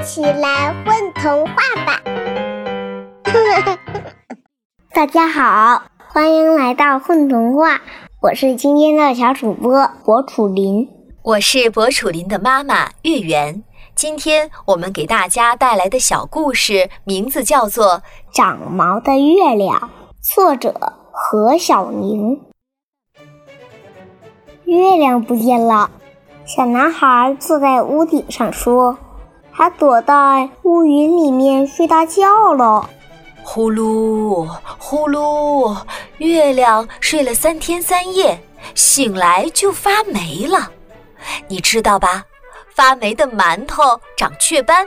一起来混童话吧！大家好，欢迎来到混童话，我是今天的小主播博楚林，我是博楚林的妈妈月圆。今天我们给大家带来的小故事名字叫做《长毛的月亮》，作者何小宁。月亮不见了，小男孩坐在屋顶上说：“他躲在乌云里面睡大觉了。”呼噜呼噜，月亮睡了三天三夜，醒来就发霉了，你知道吧？发霉的馒头长雀斑，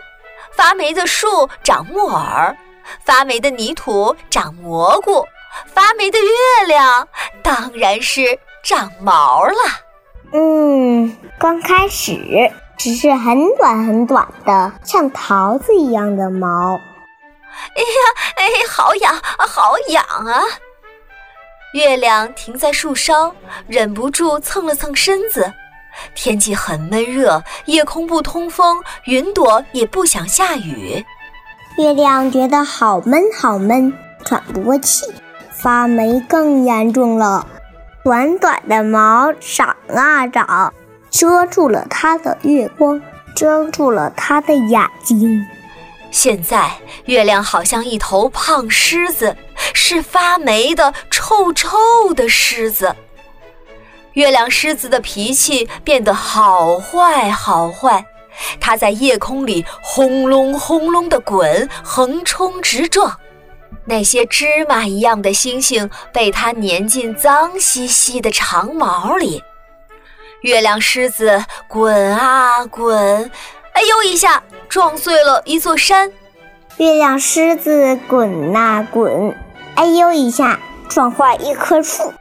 发霉的树长木耳，发霉的泥土长蘑菇，发霉的月亮当然是长毛了。嗯，刚开始只是很短很短的，像桃子一样的毛。哎呀，哎，好痒，好痒啊！月亮停在树梢，忍不住蹭了蹭身子。天气很闷热，夜空不通风，云朵也不想下雨。月亮觉得好闷好闷，喘不过气，发霉更严重了。短短的毛长啊长，遮住了它的月光，遮住了它的眼睛。现在月亮好像一头胖狮子，是发霉的、臭臭的狮子。月亮狮子的脾气变得好坏好坏，它在夜空里轰隆轰隆地滚，横冲直撞。那些芝麻一样的星星被它粘进脏兮兮的长毛里。月亮狮子滚啊滚，哎呦一下撞碎了一座山。月亮狮子滚啊滚，哎呦一下撞坏一棵树。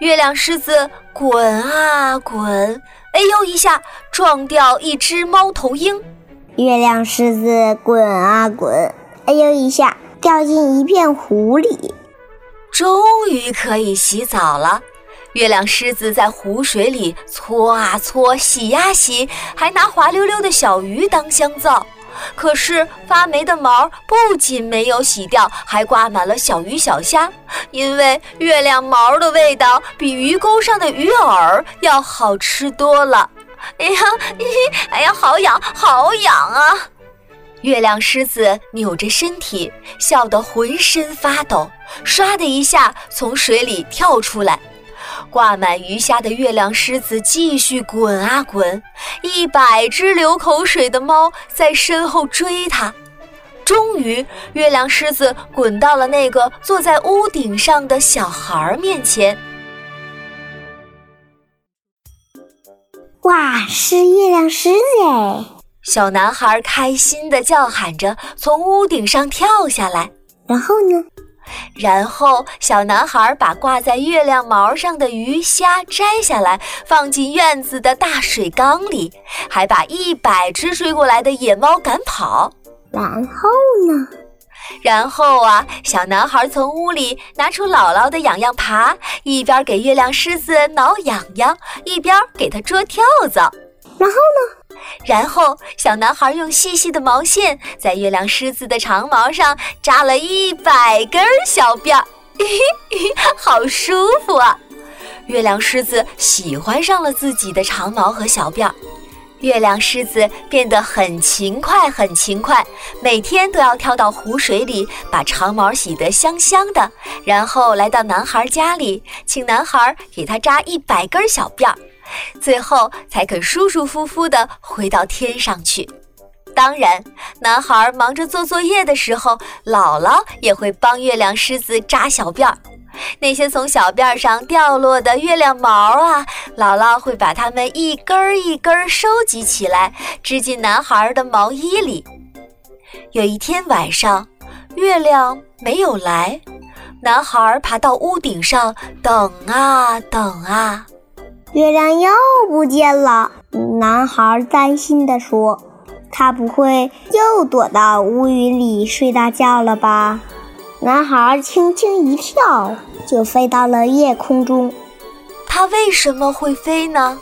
月亮狮子滚啊滚，哎呦一下撞掉一只猫头鹰。月亮狮子滚啊滚，哎呦一下掉进一片湖里。终于可以洗澡了。月亮狮子在湖水里搓啊搓，洗呀洗，还拿滑溜溜的小鱼当香皂。可是发霉的毛不仅没有洗掉，还挂满了小鱼小虾。因为月亮毛的味道比鱼钩上的鱼饵要好吃多了。哎呀，哎呀，好痒，好痒啊！月亮狮子扭着身体，笑得浑身发抖，唰的一下从水里跳出来。挂满鱼虾的月亮狮子继续滚啊滚，一百只流口水的猫在身后追它。终于，月亮狮子滚到了那个坐在屋顶上的小孩面前。哇，是月亮狮子哎！小男孩开心的叫喊着从屋顶上跳下来。然后呢？然后，小男孩把挂在月亮毛上的鱼虾摘下来，放进院子的大水缸里，还把一百只追过来的野猫赶跑。然后呢？然后啊，小男孩从屋里拿出姥姥的痒痒耙，一边给月亮狮子挠痒痒，一边给它捉跳蚤。然后呢？然后，小男孩用细细的毛线在月亮狮子的长毛上扎了一百根小辫儿，好舒服啊！月亮狮子喜欢上了自己的长毛和小辫儿。月亮狮子变得很勤快，很勤快，每天都要跳到湖水里把长毛洗得香香的，然后来到男孩家里，请男孩给他扎一百根小辫儿。最后才肯舒舒服服地回到天上去。当然，男孩忙着做作业的时候，姥姥也会帮月亮狮子扎小辫儿。那些从小辫儿上掉落的月亮毛啊，姥姥会把它们一根儿一根儿收集起来，织进男孩的毛衣里。有一天晚上，月亮没有来，男孩爬到屋顶上等啊等啊。月亮又不见了，男孩担心地说：“他不会又躲到乌云里睡大觉了吧？”男孩轻轻一跳，就飞到了夜空中。他为什么会飞呢？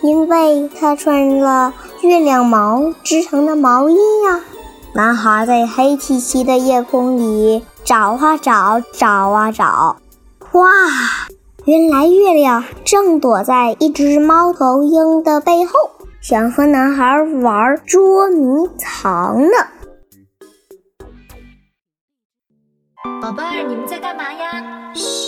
因为他穿了月亮毛织成的毛衣呀。男孩在黑漆漆的夜空里找啊找，找啊找，哇！原来月亮正躲在一只猫头鹰的背后，想和男孩玩捉迷藏呢。宝贝儿，你们在干嘛呀？嘘。